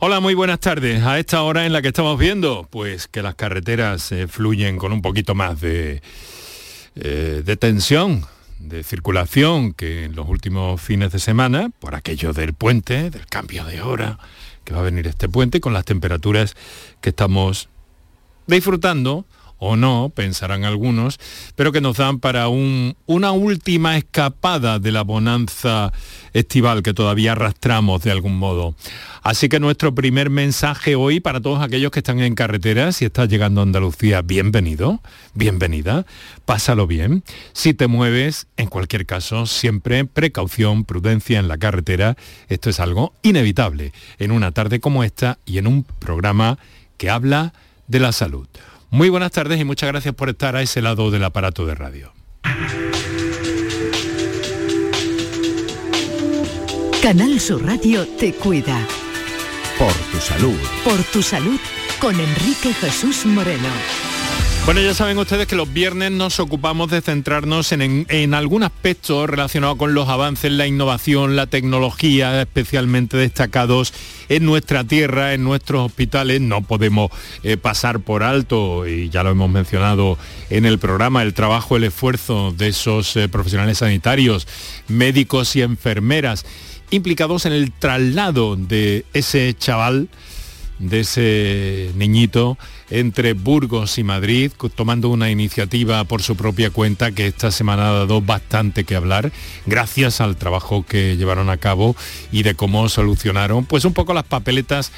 Hola, muy buenas tardes. A esta hora en la que estamos viendo, pues que las carreteras eh, fluyen con un poquito más de, eh, de tensión, de circulación que en los últimos fines de semana, por aquello del puente, del cambio de hora, que va a venir este puente, con las temperaturas que estamos disfrutando, o no, pensarán algunos, pero que nos dan para un, una última escapada de la bonanza estival que todavía arrastramos de algún modo. Así que nuestro primer mensaje hoy para todos aquellos que están en carretera, si estás llegando a Andalucía, bienvenido, bienvenida, pásalo bien. Si te mueves, en cualquier caso, siempre precaución, prudencia en la carretera. Esto es algo inevitable en una tarde como esta y en un programa que habla de la salud. Muy buenas tardes y muchas gracias por estar a ese lado del aparato de radio. Canal Sur Radio te cuida. Por tu salud. Por tu salud con Enrique Jesús Moreno. Bueno, ya saben ustedes que los viernes nos ocupamos de centrarnos en, en, algún aspecto relacionado con los avances, la innovación, la tecnología, especialmente destacados en nuestra tierra, en nuestros hospitales. No podemos eh, pasar por alto, y ya lo hemos mencionado en el programa, el trabajo, el esfuerzo de esos eh, profesionales sanitarios, médicos y enfermeras implicados en el traslado de ese chaval, de ese niñito, entre Burgos y Madrid, tomando una iniciativa por su propia cuenta que esta semana ha dado bastante que hablar, gracias al trabajo que llevaron a cabo y de cómo solucionaron, pues un poco las papeletas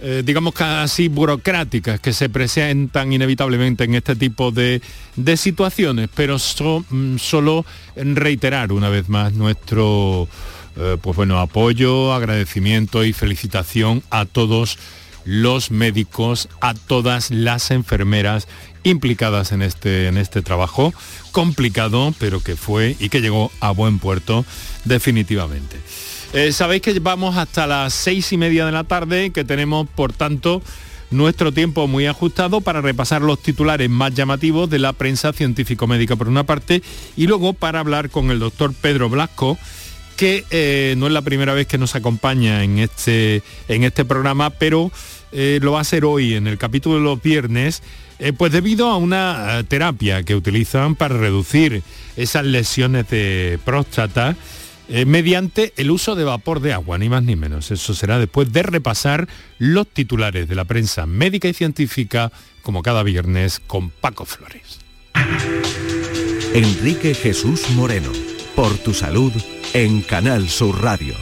eh, digamos casi burocráticas que se presentan inevitablemente en este tipo de, de situaciones, pero mm, solo reiterar una vez más nuestro eh, pues bueno, apoyo, agradecimiento y felicitación a todos los médicos, a todas las enfermeras implicadas en este, en este trabajo complicado, pero que fue y que llegó a buen puerto definitivamente. Eh, sabéis que vamos hasta las seis y media de la tarde, que tenemos, por tanto, nuestro tiempo muy ajustado para repasar los titulares más llamativos de la prensa científico-médica por una parte y luego para hablar con el doctor Pedro Blasco, que eh, no es la primera vez que nos acompaña en este, en este programa, pero eh, lo va a hacer hoy en el capítulo de los viernes, eh, pues debido a una terapia que utilizan para reducir esas lesiones de próstata mediante el uso de vapor de agua, ni más ni menos. Eso será después de repasar los titulares de la prensa médica y científica, como cada viernes, con Paco Flores. Enrique Jesús Moreno, por tu salud en Canal Sur Radio.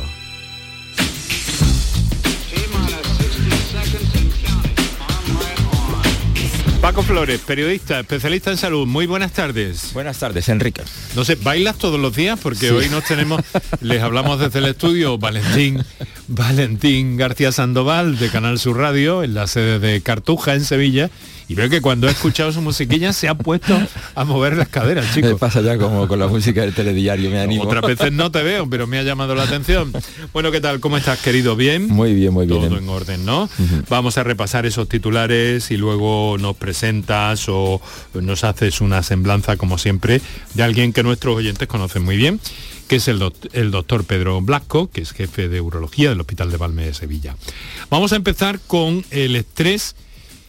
Paco Flores, periodista, especialista en salud. Muy buenas tardes. Buenas tardes, Enrique. No sé, ¿bailas todos los días? Porque hoy nos tenemos, les hablamos desde el estudio, Valentín, Valentín García Sandoval de Canal Sur Radio, en la sede de Cartuja, en Sevilla, y veo que cuando he escuchado su musiquilla se ha puesto a mover las caderas, chicos. Me pasa ya como con la música del telediario, me animo. Otras veces no te veo, pero me ha llamado la atención. Bueno, ¿qué tal? ¿Cómo estás, querido? ¿Bien? Muy bien, muy bien. Todo en orden, ¿no? Vamos a repasar esos titulares y luego nos presentas o nos haces una semblanza, como siempre, de alguien que nuestros oyentes conocen muy bien que es el, doctor Pedro Blasco, que es jefe de urología del Hospital de Valme de Sevilla. Vamos a empezar con el estrés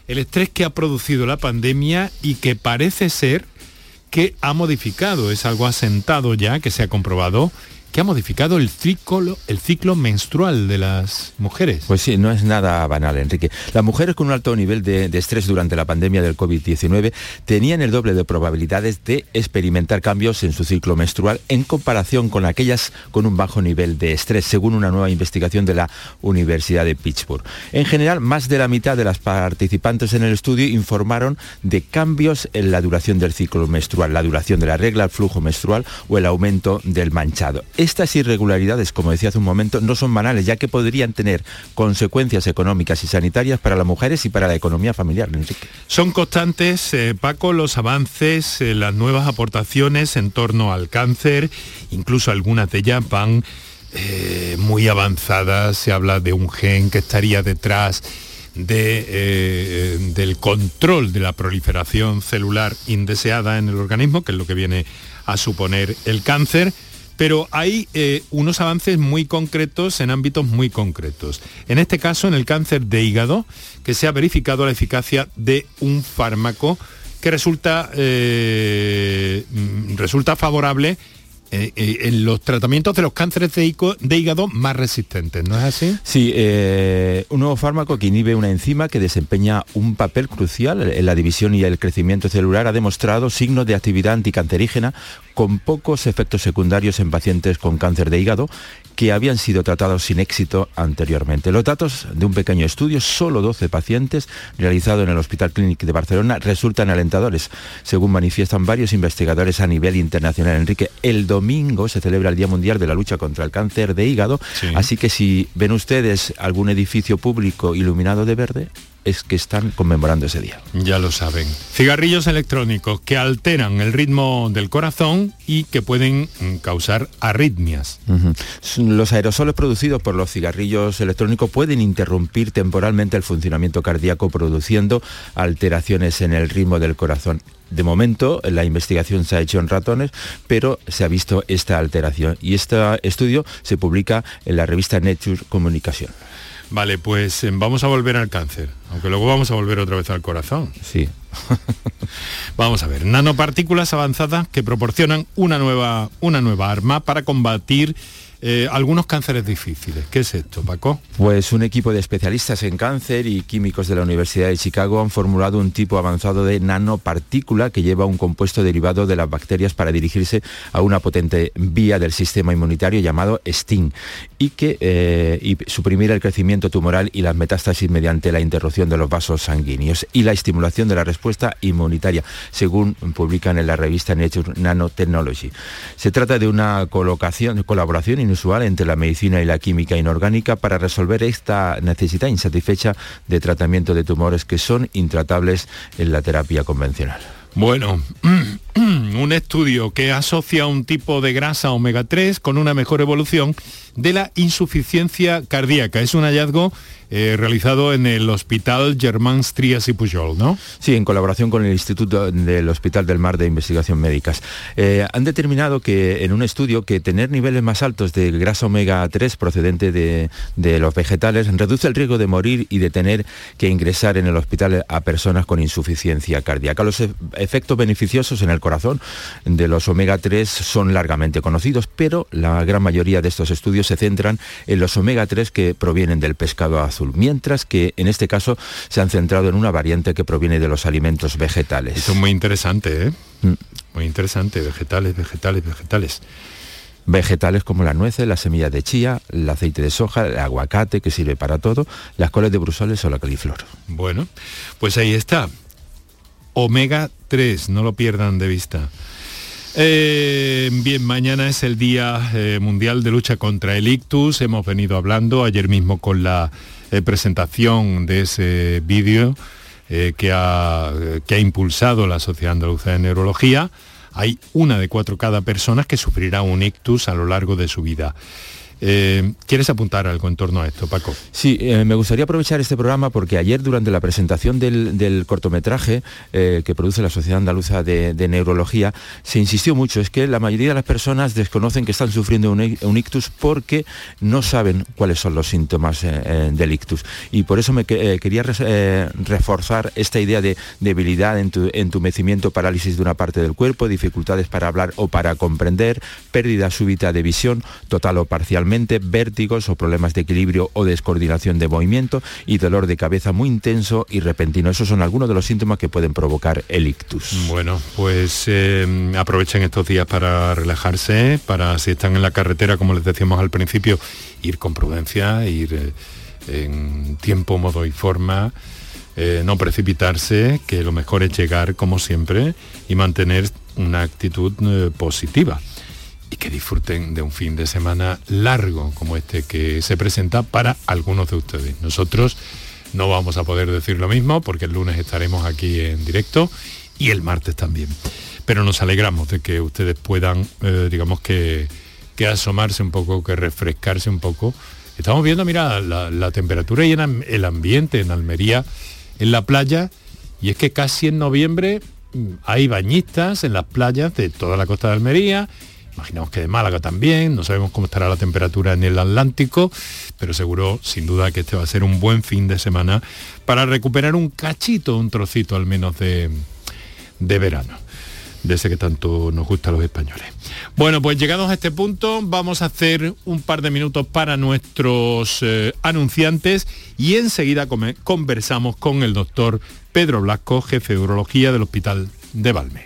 el estrés que ha producido la pandemia y que parece ser que ha modificado, es algo asentado ya, que se ha comprobado, que ha modificado el ciclo, el ciclo menstrual de las mujeres. Pues sí, no es nada banal, Enrique. Las mujeres con un alto nivel de, estrés durante la pandemia del COVID-19 tenían el doble de probabilidades de experimentar cambios en su ciclo menstrual en comparación con aquellas con un bajo nivel de estrés, según una nueva investigación de la Universidad de Pittsburgh. En general, más de la mitad de las participantes en el estudio informaron de cambios en la duración del ciclo menstrual, la duración de la regla, el flujo menstrual o el aumento del manchado. Estas irregularidades, como decía hace un momento, no son banales, ya que podrían tener consecuencias económicas y sanitarias para las mujeres y para la economía familiar. Son constantes, eh, Paco, los avances, eh, las nuevas aportaciones en torno al cáncer, incluso algunas de ellas van eh, muy avanzadas, se habla de un gen que estaría detrás del control de la proliferación celular indeseada en el organismo, que es lo que viene a suponer el cáncer pero hay eh, unos avances muy concretos en ámbitos muy concretos. En este caso, en el cáncer de hígado, que se ha verificado la eficacia de un fármaco que resulta, eh, mm, resulta favorable eh, eh, en los tratamientos de los cánceres de, hígado más resistentes, ¿no es así? Sí, un nuevo fármaco que inhibe una enzima que desempeña un papel crucial en la división y el crecimiento celular ha demostrado signos de actividad anticancerígena con pocos efectos secundarios en pacientes con cáncer de hígado que habían sido tratados sin éxito anteriormente. Los datos de un pequeño estudio, solo 12 pacientes, realizado en el Hospital Clínic de Barcelona, resultan alentadores, según manifiestan varios investigadores a nivel internacional. Enrique, el domingo se celebra el Día Mundial de la Lucha contra el Cáncer de Hígado, así que si ven ustedes algún edificio público iluminado de verde, es que están conmemorando ese día. Ya lo saben. Cigarrillos electrónicos que alteran el ritmo del corazón y que pueden mm, causar arritmias. Los aerosoles producidos por los cigarrillos electrónicos pueden interrumpir temporalmente el funcionamiento cardíaco produciendo alteraciones en el ritmo del corazón. De momento, la investigación se ha hecho en ratones, pero se ha visto esta alteración y este estudio se publica en la revista Nature Communication. Vale, pues em, vamos a volver al cáncer, aunque luego vamos a volver otra vez al corazón. Sí. vamos a ver, nanopartículas avanzadas que proporcionan una nueva, una nueva arma para combatir eh, algunos cánceres difíciles. ¿Qué es esto, Paco? Pues un equipo de especialistas en cáncer y químicos de la Universidad de Chicago han formulado un tipo avanzado de nanopartícula que lleva un compuesto derivado de las bacterias para dirigirse a una potente vía del sistema inmunitario llamado STING y que eh, suprimir el crecimiento tumoral y las metástasis mediante la interrupción de los vasos sanguíneos y la estimulación de la respuesta inmunitaria, según publican en la revista Nature Nanotechnology. Se trata de una colocación, colaboración usual entre la medicina y la química inorgánica para resolver esta necesidad insatisfecha de tratamiento de tumores que son intratables en la terapia convencional. Bueno, un estudio que asocia un tipo de grasa omega 3 con una mejor evolución de la insuficiencia cardíaca. Es un hallazgo eh, realizado en el Hospital Germán Trias y Pujol, ¿no? Sí, en colaboración con el Instituto del Hospital del Mar de Investigación Médicas. Eh, han determinado que en un estudio que tener niveles más altos de grasa omega 3 procedente de, los vegetales reduce el riesgo de morir y de tener que ingresar en el hospital a personas con insuficiencia cardíaca. Los e, efectos beneficiosos en el corazón de los omega 3 son largamente conocidos, pero la gran mayoría de estos estudios se centran en los omega 3 que provienen del pescado azul, mientras que en este caso se han centrado en una variante que proviene de los alimentos vegetales. Esto es muy interesante, ¿eh? Mm. Muy interesante, vegetales, vegetales, vegetales vegetales como las nueces, las semillas de chía, el aceite de soja, el aguacate que sirve para todo, las coles de brusoles o la coliflor. Bueno, pues ahí está. Omega 3, no lo pierdan de vista. Eh, bien, mañana es el Día eh, Mundial de Lucha contra el Ictus. Hemos venido hablando ayer mismo con la eh, presentación de ese vídeo que, ha, que ha impulsado la Sociedad Andaluza de Neurología. Hay una de cuatro cada persona que sufrirá un ictus a lo largo de su vida. Eh, ¿Quieres apuntar algo en torno a esto, Paco? Sí, eh, me gustaría aprovechar este programa porque ayer durante la presentación del, cortometraje eh, que produce la Sociedad Andaluza de, Neurología se insistió mucho, es que la mayoría de las personas desconocen que están sufriendo un, ictus porque no saben cuáles son los síntomas del ictus. Y por eso me quería reforzar esta idea de debilidad, entumecimiento, parálisis de una parte del cuerpo, dificultades para hablar o para comprender, pérdida súbita de visión, total o parcialmente vértigos o problemas de equilibrio o descoordinación de movimiento y dolor de cabeza muy intenso y repentino. Esos son algunos de los síntomas que pueden provocar el ictus. Bueno, pues eh, aprovechen estos días para relajarse, para si están en la carretera, como les decíamos al principio, ir con prudencia, ir eh, en tiempo, modo y forma. Eh, no precipitarse, que lo mejor es llegar como siempre y mantener una actitud positiva y que disfruten de un fin de semana largo como este que se presenta para algunos de ustedes. Nosotros no vamos a poder decir lo mismo porque el lunes estaremos aquí en directo y el martes también. Pero nos alegramos de que ustedes puedan, eh, digamos que, que asomarse un poco, que refrescarse un poco. Estamos viendo, mira, la, temperatura y el ambiente en Almería, en la playa, y es que casi en noviembre mm, hay bañistas en las playas de toda la costa de Almería imaginamos que de Málaga también, no sabemos cómo estará la temperatura en el Atlántico, pero seguro, sin duda, que este va a ser un buen fin de semana para recuperar un cachito, un trocito al menos de, de verano de ese que tanto nos gusta a los españoles. Bueno, pues llegados a este punto vamos a hacer un par de minutos para nuestros eh, anunciantes y enseguida conversamos con el doctor Pedro Blasco, jefe de urología del Hospital de Valme.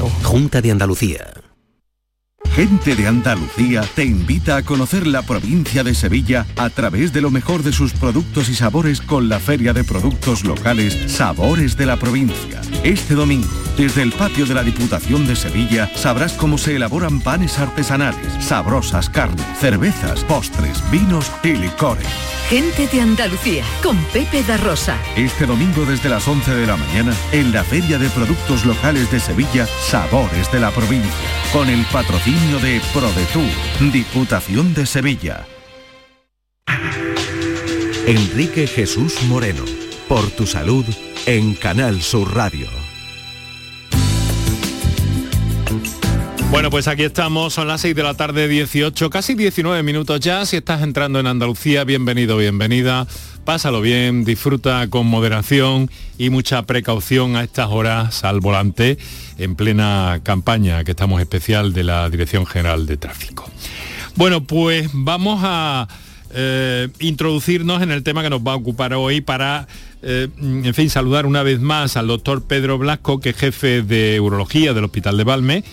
Junta de Andalucía. Gente de Andalucía te invita a conocer la provincia de Sevilla a través de lo mejor de sus productos y sabores con la Feria de Productos Locales Sabores de la Provincia. Este domingo, desde el patio de la Diputación de Sevilla, sabrás cómo se elaboran panes artesanales, sabrosas carnes, cervezas, postres, vinos y licores. Gente de Andalucía, con Pepe da Rosa. Este domingo desde las 11 de la mañana, en la Feria de Productos Locales de Sevilla, Sabores de la Provincia, con el patrocinio de ProDetour, Diputación de Sevilla. Enrique Jesús Moreno, por tu salud, en Canal Sur Radio. Bueno, pues aquí estamos, son las 6 de la tarde, 18, casi 19 minutos ya. Si estás entrando en Andalucía, bienvenido, bienvenida. Pásalo bien, disfruta con moderación y mucha precaución a estas horas al volante en plena campaña que estamos especial de la Dirección General de Tráfico. Bueno, pues vamos a eh, introducirnos en el tema que nos va a ocupar hoy para, eh, en fin, saludar una vez más al doctor Pedro Blasco, que es jefe de Urología del Hospital de Valme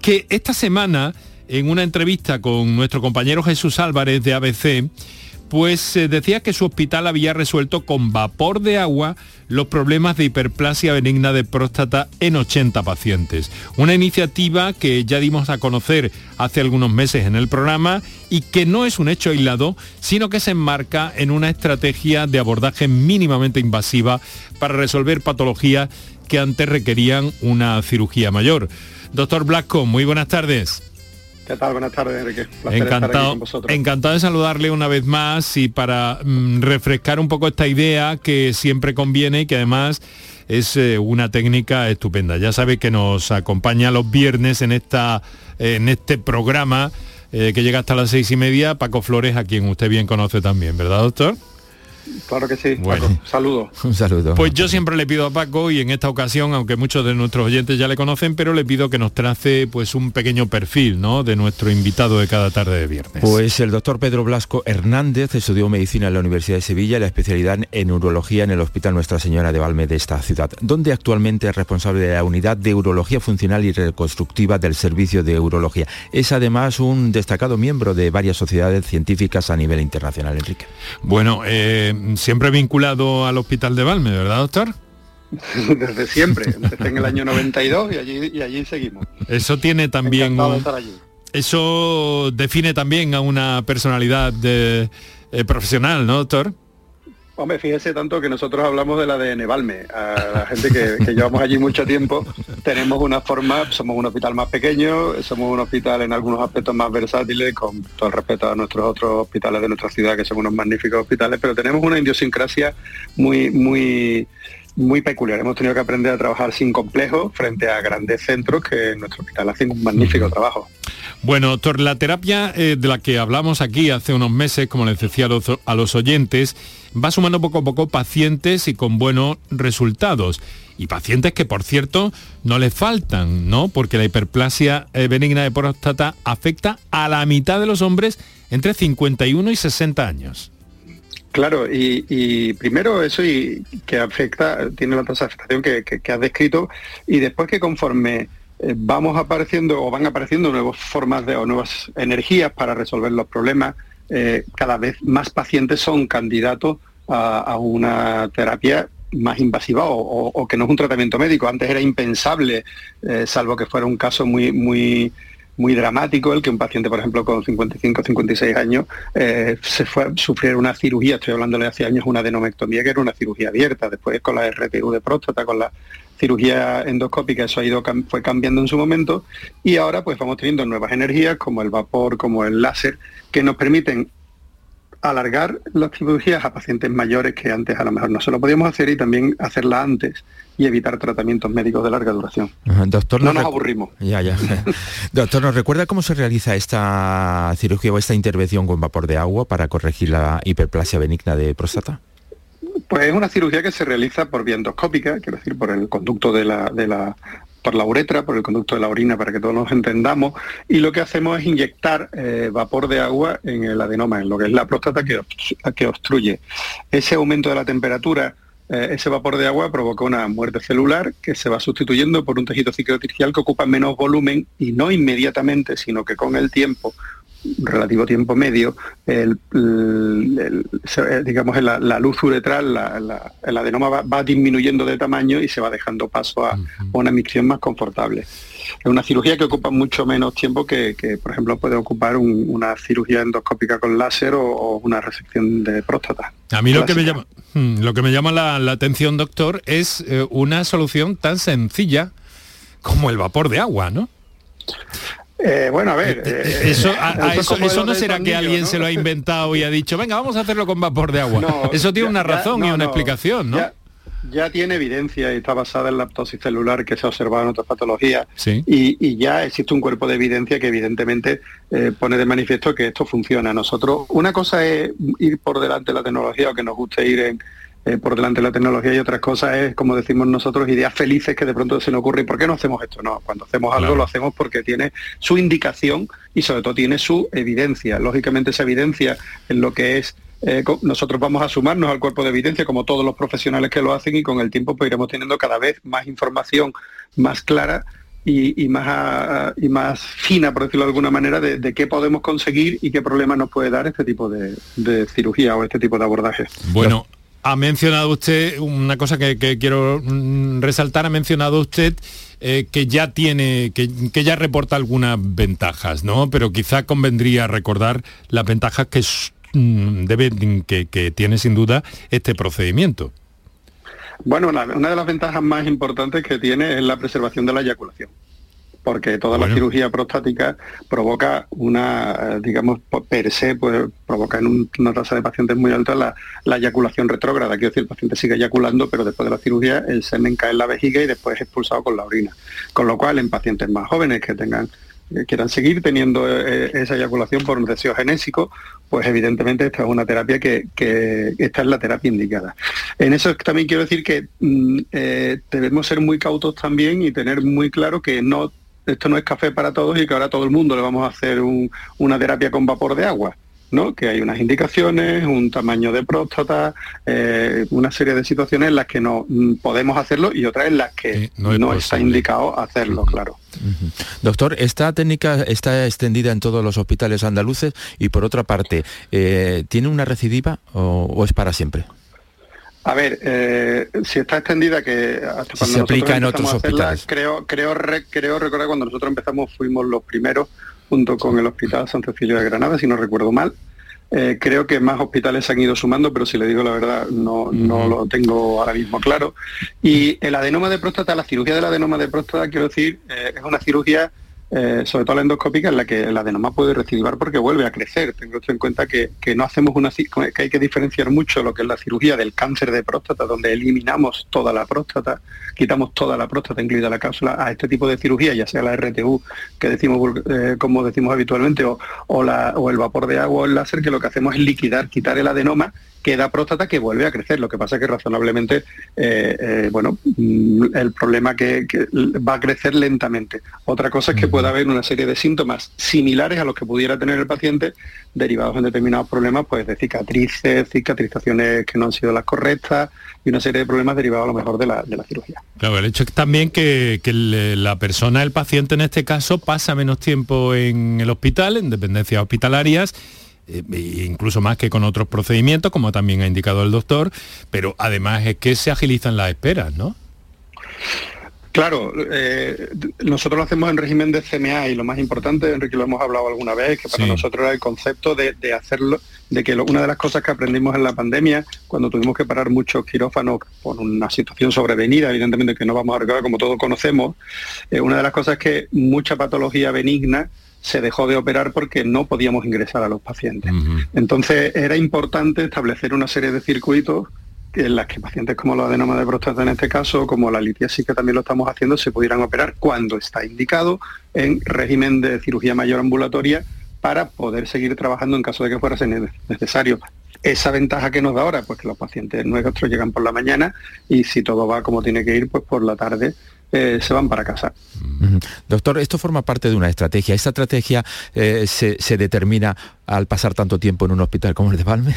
que esta semana, en una entrevista con nuestro compañero Jesús Álvarez de ABC, pues eh, decía que su hospital había resuelto con vapor de agua los problemas de hiperplasia benigna de próstata en 80 pacientes. Una iniciativa que ya dimos a conocer hace algunos meses en el programa y que no es un hecho aislado, sino que se enmarca en una estrategia de abordaje mínimamente invasiva para resolver patologías que antes requerían una cirugía mayor. Doctor Blasco, muy buenas tardes. ¿Qué tal? Buenas tardes, Enrique. encantado, encantado de saludarle una vez más y para mm, refrescar un poco esta idea que siempre conviene y que además es eh, una técnica estupenda. Ya sabe que nos acompaña los viernes en, esta, en este programa eh, que llega hasta las seis y media, Paco Flores, a quien usted bien conoce también, ¿verdad, doctor? Claro que sí. Bueno, saludo. Un saludo. Pues yo siempre le pido a Paco y en esta ocasión, aunque muchos de nuestros oyentes ya le conocen, pero le pido que nos trace pues un pequeño perfil, ¿no? De nuestro invitado de cada tarde de viernes. Pues el doctor Pedro Blasco Hernández estudió medicina en la Universidad de Sevilla, la especialidad en urología en el Hospital Nuestra Señora de Valme de esta ciudad, donde actualmente es responsable de la unidad de urología funcional y reconstructiva del servicio de urología. Es además un destacado miembro de varias sociedades científicas a nivel internacional, Enrique. Bueno, eh, siempre vinculado al Hospital de Valme, ¿verdad, doctor? Desde siempre, empecé en el año 92 y allí, y allí seguimos. Eso tiene también... Eso define también a una personalidad de, eh, profesional, ¿no, doctor? Hombre, fíjese tanto que nosotros hablamos de la de Nevalme. A la gente que, que, llevamos allí mucho tiempo, tenemos una forma, somos un hospital más pequeño, somos un hospital en algunos aspectos más versátiles, con todo el respeto a nuestros otros hospitales de nuestra ciudad, que son unos magníficos hospitales, pero tenemos una idiosincrasia muy, muy muy peculiar. Hemos tenido que aprender a trabajar sin complejos frente a grandes centros que en nuestro hospital hacen un magnífico trabajo. Bueno, doctor, la terapia eh, de la que hablamos aquí hace unos meses, como les decía a los, a los oyentes, va sumando poco a poco pacientes y con buenos resultados. Y pacientes que, por cierto, no les faltan, ¿no? Porque la hiperplasia eh, benigna de próstata afecta a la mitad de los hombres entre 51 y 60 años. Claro, y, primero eso y que afecta, tiene la tasa de afectación que, has descrito, y después que conforme eh, vamos apareciendo o van apareciendo nuevas formas de o nuevas energías para resolver los problemas, eh, cada vez más pacientes son candidatos a, una terapia más invasiva o, que no es un tratamiento médico. Antes era impensable, eh, salvo que fuera un caso muy, muy muy dramático el que un paciente, por ejemplo, con 55 o 56 años eh, se fue a sufrir una cirugía, estoy hablándole hace años, una adenomectomía que era una cirugía abierta, después con la RTU de próstata, con la cirugía endoscópica, eso ha ido, fue cambiando en su momento. Y ahora pues vamos teniendo nuevas energías como el vapor, como el láser, que nos permiten alargar las cirugías a pacientes mayores que antes a lo mejor no se lo podíamos hacer y también hacerla antes y evitar tratamientos médicos de larga duración. Doctor, no nos aburrimos. Ya, ya. Doctor, ¿nos recuerda cómo se realiza esta cirugía o esta intervención con vapor de agua para corregir la hiperplasia benigna de próstata? Pues es una cirugía que se realiza por vía endoscópica, quiero decir, por el conducto de la, de la por la uretra, por el conducto de la orina, para que todos nos entendamos, y lo que hacemos es inyectar eh, vapor de agua en el adenoma, en lo que es la próstata que, que obstruye. Ese aumento de la temperatura, eh, ese vapor de agua provoca una muerte celular que se va sustituyendo por un tejido cicatricial que ocupa menos volumen y no inmediatamente, sino que con el tiempo relativo tiempo medio, el, digamos la, la, luz uretral, la, el adenoma va, disminuyendo de tamaño y se va dejando paso a, una emisión más confortable. Es una cirugía que ocupa mucho menos tiempo que, por ejemplo, puede ocupar una cirugía endoscópica con láser o, una resección de próstata. A mí lo que me llama, hmm, lo que me llama la, atención, doctor, es eh, una solución tan sencilla como el vapor de agua, ¿no? Eh, bueno, a ver. Eh, eh, eso, eso, no será que alguien se lo ha inventado y ha dicho, venga, vamos a hacerlo con vapor de agua. eso tiene una razón y una explicación, ¿no? Ya, tiene evidencia y está basada en la aptosis celular que se ha observado en otras patologías. Y, ya existe un cuerpo de evidencia que evidentemente pone de manifiesto que esto funciona. Nosotros, una cosa es ir por delante de la tecnología o que nos guste ir en, eh, por delante de la tecnología y otras cosas es, como decimos nosotros, ideas felices que de pronto se nos ocurre. ¿Y por qué no hacemos esto? No, cuando hacemos algo lo hacemos porque tiene su indicación y sobre todo tiene su evidencia. Lógicamente esa evidencia en lo que es eh, nosotros vamos a sumarnos al cuerpo de evidencia como todos los profesionales que lo hacen y con el tiempo pues iremos teniendo cada vez más información más clara y, más, y más fina, por decirlo de alguna manera, de, qué podemos conseguir y qué problemas nos puede dar este tipo de, de cirugía o este tipo de abordaje. Bueno, ha mencionado usted una cosa que, quiero mm, resaltar, ha mencionado usted eh, que ya tiene, que, ya reporta algunas ventajas, ¿no? Pero quizá convendría recordar las ventajas que mm, debe, que, tiene sin duda este procedimiento. Bueno, una de las ventajas más importantes que tiene es la preservación de la eyaculación porque toda la cirugía prostática provoca una, eh, digamos, per se, pues provoca en una tasa de pacientes muy alta la, eyaculación retrógrada, quiero decir, el paciente sigue eyaculando, pero después de la cirugía el semen cae en la vejiga y después es expulsado con la orina. Con lo cual, en pacientes más jóvenes que tengan eh, quieran seguir teniendo eh, esa eyaculación por un deseo genésico, pues evidentemente esta es una terapia que, esta es la terapia indicada. En eso también quiero decir que mm, debemos ser muy cautos también y tener muy claro que no esto no es café para todos y que ahora todo el mundo le vamos a hacer una terapia con vapor de agua. ¿no? que hay unas indicaciones, un tamaño de próstata, eh, una serie de situaciones en las que no mm, podemos hacerlo y otras en las que no, está indicado hacerlo, claro. Doctor, esta técnica está extendida en todos los hospitales andaluces y por otra parte, eh, ¿tiene una recidiva o es para siempre? A ver, eh, si está extendida que hasta cuando se aplica en otros hospitales. creo, creo, creo recordar cuando nosotros empezamos fuimos los primeros junto con el Hospital San Cecilio de Granada, si no recuerdo mal. eh, creo que más hospitales se han ido sumando, pero si le digo la verdad, no, no lo tengo ahora mismo claro. Y el adenoma de próstata, la cirugía del adenoma de próstata, quiero decir, eh, es una cirugía eh, sobre todo la endoscópica, en la que el adenoma puede recidivar porque vuelve a crecer. Tengo en cuenta que, no hacemos una que hay que diferenciar mucho lo que es la cirugía del cáncer de próstata, donde eliminamos toda la próstata, quitamos toda la próstata, incluida la cápsula, a este tipo de cirugía, ya sea la RTU, que decimos eh, como decimos habitualmente, o, o el vapor de agua o el láser, que lo que hacemos es liquidar, quitar el adenoma queda próstata que vuelve a crecer. Lo que pasa es que razonablemente, eh, eh, bueno, mm, el problema que, que, va a crecer lentamente. Otra cosa es que pueda haber una serie de síntomas similares a los que pudiera tener el paciente derivados en determinados problemas, pues de cicatrices, cicatrizaciones que no han sido las correctas y una serie de problemas derivados a lo mejor de la, de la cirugía. Claro, el hecho es también que, que la persona, el paciente en este caso, pasa menos tiempo en el hospital, en dependencias hospitalarias, eh, e incluso más que con otros procedimientos, como también ha indicado el doctor, pero además es que se agilizan las esperas, ¿no? Claro, eh, nosotros lo hacemos en régimen de CMA y lo más importante, Enrique, lo hemos hablado alguna vez, que para nosotros era el concepto de, hacerlo, de que una de las cosas que aprendimos en la pandemia, cuando tuvimos que parar muchos quirófanos por una situación sobrevenida, evidentemente que no vamos a recordar como todos conocemos, eh, una de las cosas es que mucha patología benigna se dejó de operar porque no podíamos ingresar a los pacientes. Entonces era importante establecer una serie de circuitos en las que pacientes como los adenoma de próstata en este caso, como la litiasis que también lo estamos haciendo, se pudieran operar cuando está indicado en régimen de cirugía mayor ambulatoria para poder seguir trabajando en caso de que fuera necesario. Esa ventaja que nos da ahora, pues que los pacientes nuestros llegan por la mañana y si todo va como tiene que ir, pues por la tarde eh, se van para casa. Doctor, esto forma parte de una estrategia. ¿Esta estrategia eh, se, determina al pasar tanto tiempo en un hospital como el de Palme?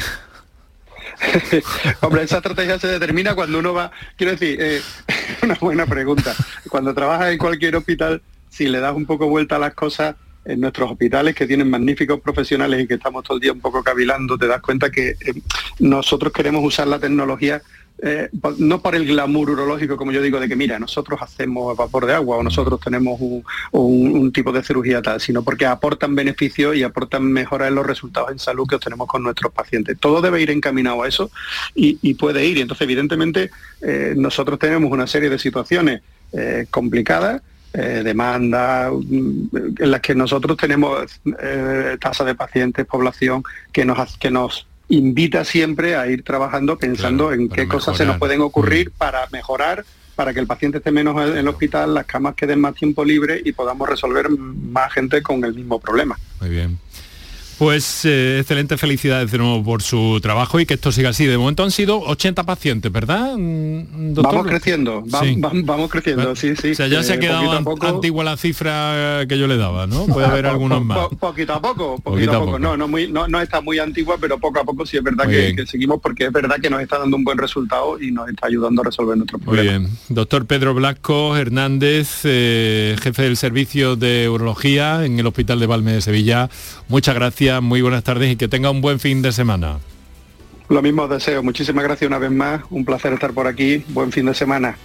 Hombre, esa estrategia se determina cuando uno va, quiero decir, eh, una buena pregunta. Cuando trabajas en cualquier hospital, si le das un poco vuelta a las cosas, en nuestros hospitales que tienen magníficos profesionales y que estamos todo el día un poco cavilando, te das cuenta que nosotros queremos usar la tecnología eh, no por el glamour urológico, como yo digo, de que mira, nosotros hacemos vapor de agua o nosotros tenemos un, tipo de cirugía tal, sino porque aportan beneficios y aportan mejoras en los resultados en salud que obtenemos con nuestros pacientes. Todo debe ir encaminado a eso y, puede ir. Y entonces, evidentemente, eh, nosotros tenemos una serie de situaciones eh, complicadas demanda mm, en las que nosotros tenemos tasa de pacientes, población que nos, que nos invita siempre a ir trabajando pensando en qué cosas se nos pueden ocurrir mm. para mejorar para que el paciente esté menos en el hospital, las camas queden más tiempo libre y podamos resolver más gente con el mismo problema. Muy bien. Pues eh, excelente felicidades de nuevo por su trabajo y que esto siga así. De momento han sido 80 pacientes, ¿verdad, mm, Vamos creciendo, vamos creciendo, sí, sí. O sea, ya se ha eh, quedado antigua la cifra que yo le daba, ¿no? Puede haber algunos más. poquito a poco, poquito, a poco. No, no, muy, no, está muy antigua, pero poco a poco sí es verdad que, seguimos porque es verdad que nos está dando un buen resultado y nos está ayudando a resolver nuestros problemas. Muy bien. Doctor Pedro Blasco Hernández, eh, jefe del servicio de urología en el Hospital de Valme de Sevilla. Muchas gracias muy buenas tardes y que tenga un buen fin de semana. Lo mismo deseo, muchísimas gracias una vez más, un placer estar por aquí, buen fin de semana.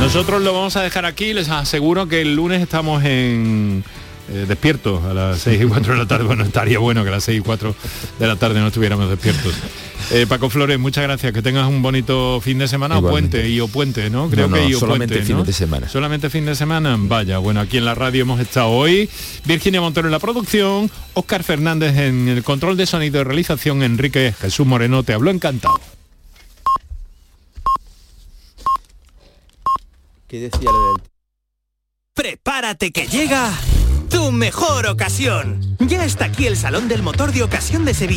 Nosotros lo vamos a dejar aquí, les aseguro que el lunes estamos en eh, despiertos a las 6 y 4 de la tarde. Bueno, estaría bueno que a las 6 y 4 de la tarde no estuviéramos despiertos. Eh, Paco Flores, muchas gracias. Que tengas un bonito fin de semana o puente y o puente, ¿no? Creo que y solamente fin de semana. Solamente fin de semana. Vaya, bueno, aquí en la radio hemos estado hoy. Virginia Montero en la producción, Oscar Fernández en el control de sonido y realización, Enrique Jesús Moreno te habló encantado. ¿Qué decía Prepárate que llega tu mejor ocasión. Ya está aquí el Salón del Motor de Ocasión de Sevilla